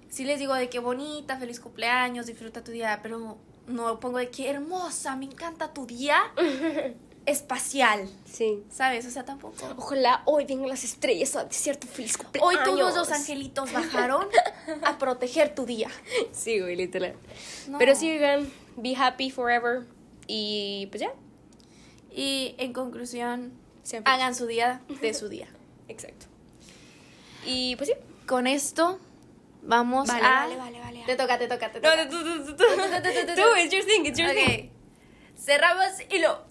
sí les digo de qué bonita, feliz cumpleaños, disfruta tu día, pero no pongo de qué hermosa, me encanta tu día [laughs] espacial. Sí. ¿Sabes? O sea, tampoco. Ojalá hoy vengan las estrellas a decirte feliz Hoy cumpleaños. todos los angelitos bajaron a proteger tu día. Sí, güey, literal. No. Pero sí, oigan, be happy forever. Y pues ya. Y en conclusión, felices. hagan su día de su día. Exacto. Y pues sí. Con esto vamos Vale, a... vale, vale, vale. Te toca, te toca, te No, toca. tú, tú, tú, tú. Tú, it's your thing, it's your thing. Cerramos y lo...